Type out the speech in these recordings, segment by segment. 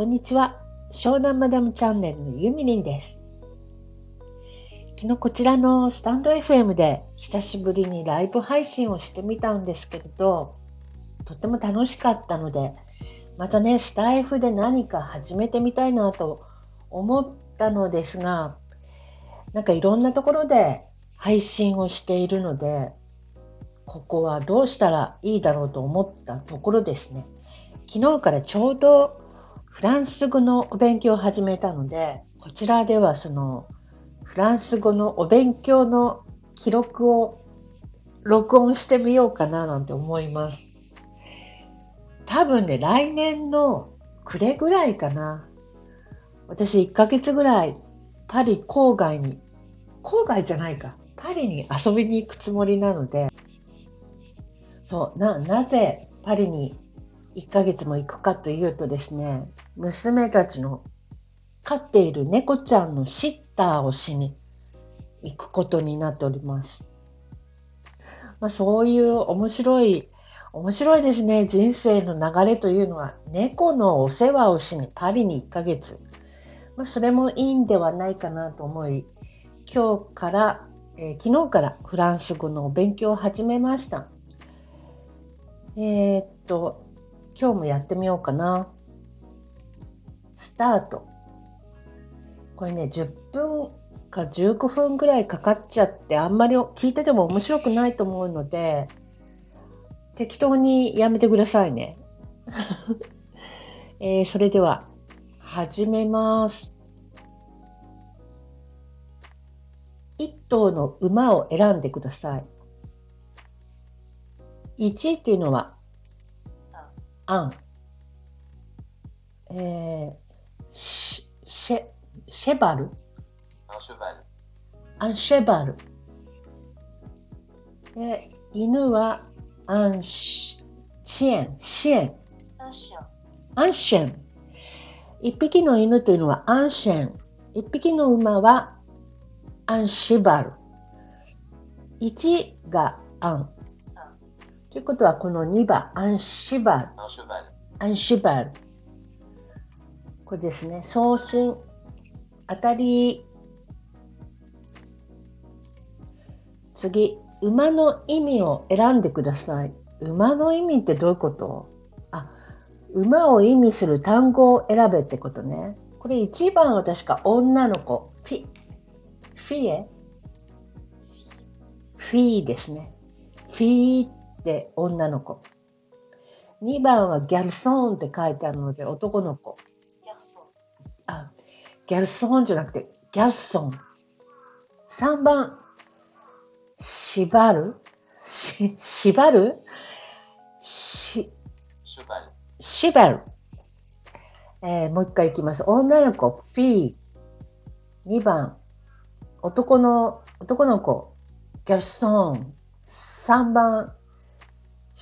こんにちは。湘南マダムチャンネルのゆみりんです。昨日こちらのスタンド FM で久しぶりにライブ配信をしてみたんですけれど、とっても楽しかったので、またね、スタイフで何か始めてみたいなと思ったのですが、なんかいろんなところで配信をしているので、ここはどうしたらいいだろうと思ったところですね。昨日からちょうどフランス語のお勉強を始めたので、こちらではそのフランス語のお勉強の記録を録音してみようかななんて思います。多分ね、来年の暮れぐらいかな。私1ヶ月ぐらいパリ郊外に、郊外じゃないか、パリに遊びに行くつもりなので、そう、な、なぜパリに1ヶ月も行くかというとですね、娘たちの飼っている猫ちゃんのシッターをしに行くことになっております。まあ、そういう面白い、面白いですね。人生の流れというのは、猫のお世話をしにパリに1ヶ月。まあ、それもいいんではないかなと思い、今日から、えー昨日からフランス語の勉強を始めました。えーっと、今日もやってみようかな。スタート。これね、10分か15分ぐらいかかっちゃって、あんまり聞いてても面白くないと思うので、適当にやめてくださいね。えーそれでは、始めます。一頭の馬を選んでください。1っていうのは、アン。えー、シシェ、シェバル Un cheval. アンシェバル。で、犬はアンシ、チエン、シエン.アンシェン。一匹の犬というのはアンシェン。一匹の馬はアンシェバル。1がアン。ということは、この2番、アンシバル。アンシバル。これですね。送信。当たり。次。馬の意味を選んでください。馬の意味ってどういうこと？あ、馬を意味する単語を選べってことね。これ1番は確か女の子。フィ、フィエ？フィーですね。フィーって女の子。2番はギャルソンって書いてあるので男の子。Garçon. あ、ギャルソンじゃなくてギャルソン。3番、縛るし、縛るし.縛る。えーもう一回いきます。女の子、フィー。2番、男の、男の子、ギャルソン。3番、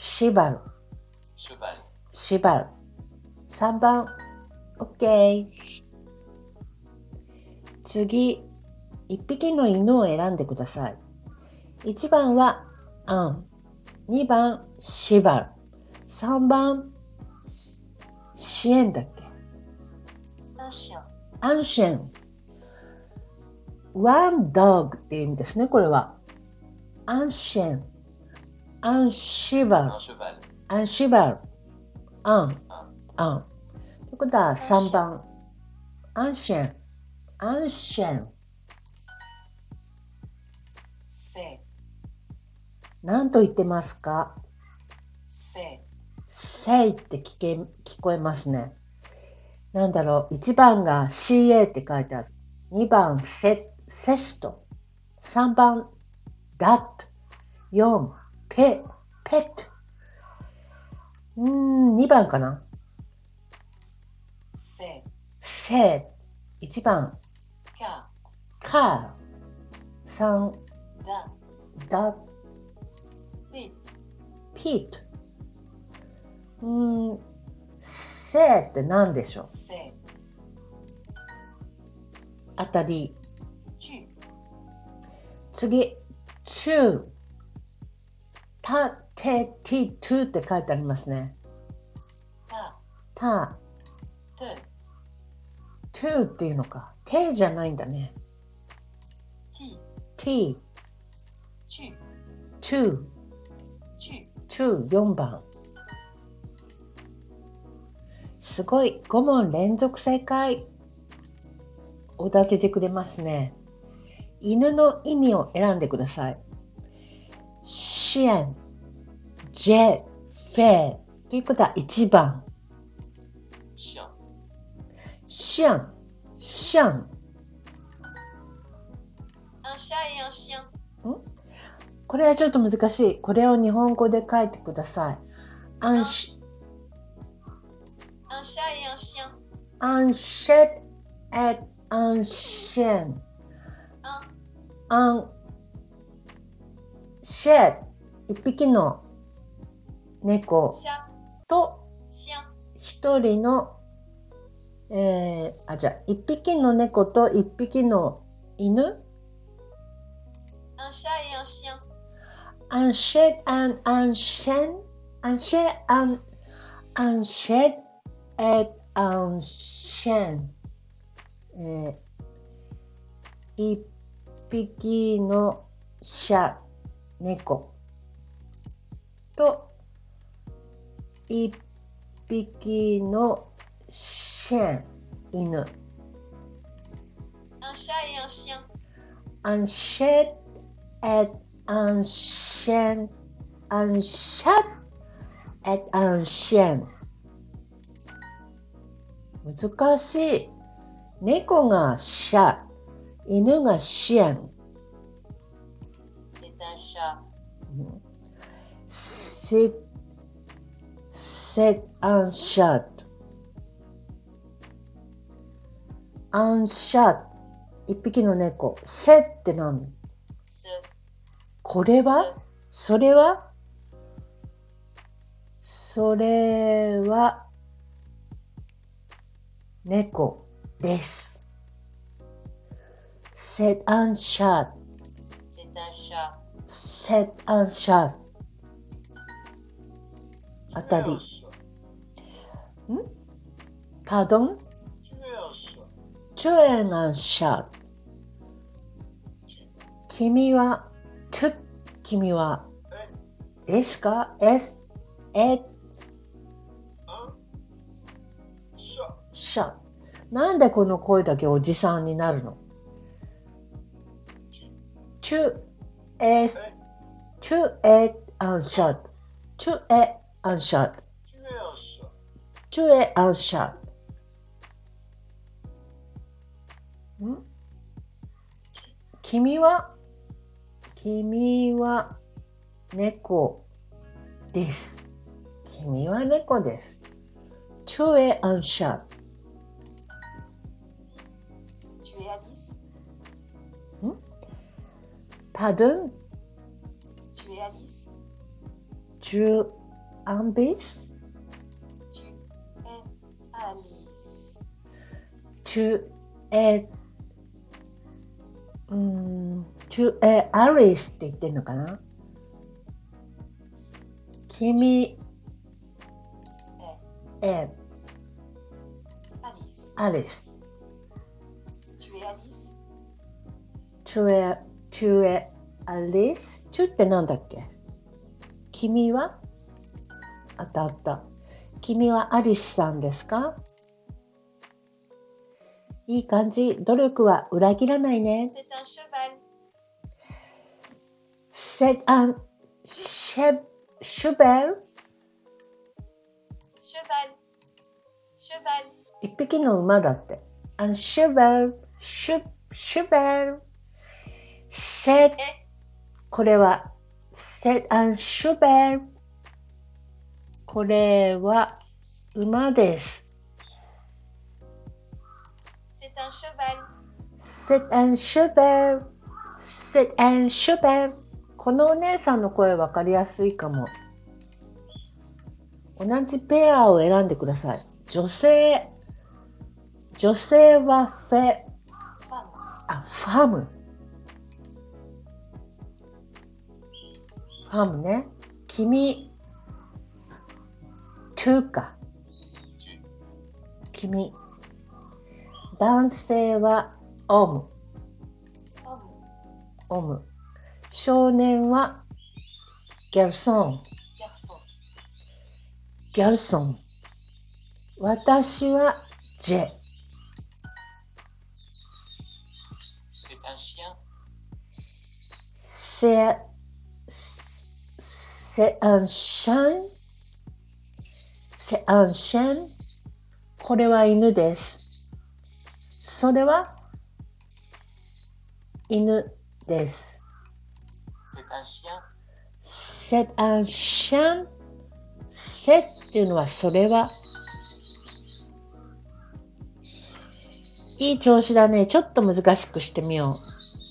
縛る。縛る。3番、OK。次、1匹の犬を選んでください。1番は、アン。2番、縛る。3番、シエンだっけ？アンシェン。one dog っていう意味ですね、これは。アンシェン。アンシュバル。アンシュバル。アン。アン。ということは3番。アンシェン。アンシェン。C'est. 何と言ってますか？C'est. say って聞け聞こえますね。なんだろう。1番が ca って書いてある。2番セセスト。3番 that。4ペ、ペット。うん、2番かな。せセ1番。か、か。カー。だ。ダ。ピット。ピ。ん、せって何でしょうあたり。チュ次、ちゅう。次、to。た、て、て、to って書いてありますね。Ta. た、Te. to っていうのか。てじゃないんだね。T、t, 去、to, 去、to 4番。すごい。5問連続正解。おだててくれますね。犬の意味を選んでください。支援、ジェ、フェということは1番。想、シャン、シャン。et un chien, これはちょっと難しい。これを日本語で書いてください。アンシ、un chat et un chien, アンシェッ、エッ、アンシェン。アン、シェッ、一匹の猫。と一人の、えー、あ、じゃあ、一匹の猫と一匹の犬。un chat et un chien, アンシェッ、アン、アンシェン、Un chat, un, un chat, et, un chien.えー、一匹の chat、猫と一匹の chien、犬。un chat et un chien, un chat,エッ、アンシェン、アンシャッ、エッ、アンシェン。難しい。猫がシャ、犬がシェン。Sit, sit and shut. unshut 一匹の猫。set って何これはそれはそれは猫です。set and shut, c'est un chat, set and shut. あたり。ん？パドン？チュエナシャ。君は、トゥ、君は、エスカ、エス、エッ、シャ。なんでこの声だけおじさんになるの？チュエス、チュエッ、アンシャ。チュエッ、アンシャッチュエアンシャッチュエアンシャん？君は？君は猫です。君は猫です。チュエアンシャッパドゥン？チュエアリス？チュ ambis? tu es Alice, to, e, うん to, e, Alice って言ってんのかな君、え、Alice, Alice. tu es Alice, to, e, to, e, Alice? to ってなんだっけ君はあたった。君はアリスさんですか？いい感じ。努力は裏切らないね。セ一匹の馬だって。これはセアンシュベルこれは馬です。c'est un cheval, Shubel このお姉さんの声わかりやすいかも。同じペアを選んでください。女性。女性はフェ、あ、ファム。ファムね。君。トゥか。君。男性はオム、オム。少年はギャルソン、ギャルソン。私はジェ。C'est un chien. C'est un chien これは犬です。それは犬です。C'est un chien. C'est un chien. C'est っていうのはそれは。いい調子だね。ちょっと難しくしてみよう。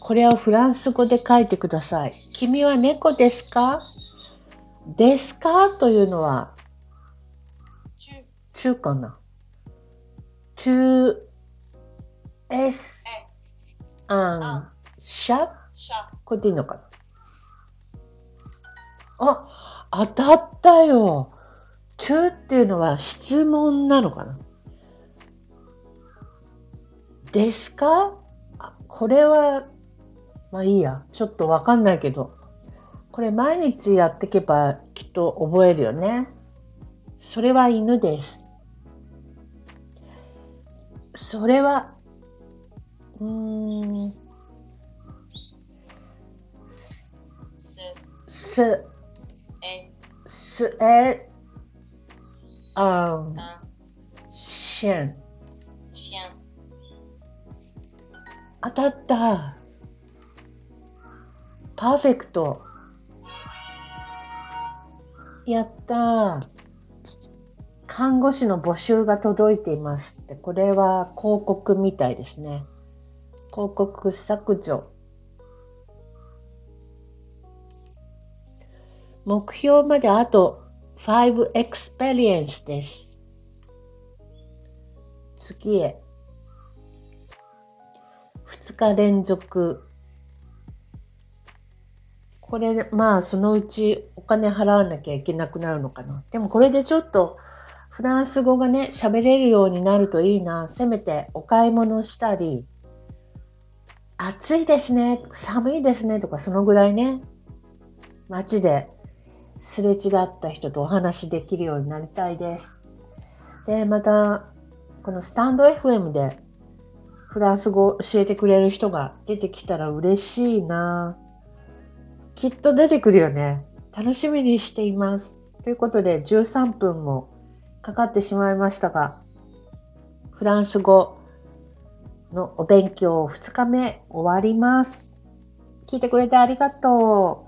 これをフランス語で書いてください。君は猫ですかですか？というのは中かな ?tu es es, un chat? chat, これでいいのかな？あ、当たったよ。中っていうのは質問なのかな？ですか？あこれは、まあいいや。ちょっとわかんないけど。これ毎日やっていけばきっと覚えるよね。それは犬です。それは、うーん、す、す、え、す、え、あん、しん、しん。当たった。パーフェクト。やった。看護師の募集が届いていますって、これは広告みたいですね。広告削除。目標まであと5 experience です。次へ。2日連続。これ、まあ、そのうちお金払わなきゃいけなくなるのかな。でもこれでちょっとフランス語がね、喋れるようになるといいな。せめてお買い物したり、暑いですね、寒いですねとかそのぐらいね、街ですれ違った人とお話できるようになりたいです。で、また、このスタンド FM でフランス語を教えてくれる人が出てきたら嬉しいなきっと出てくるよね。楽しみにしています。ということで13分もかかってしまいましたが、フランス語のお勉強2日目終わります。聞いてくれてありがとう。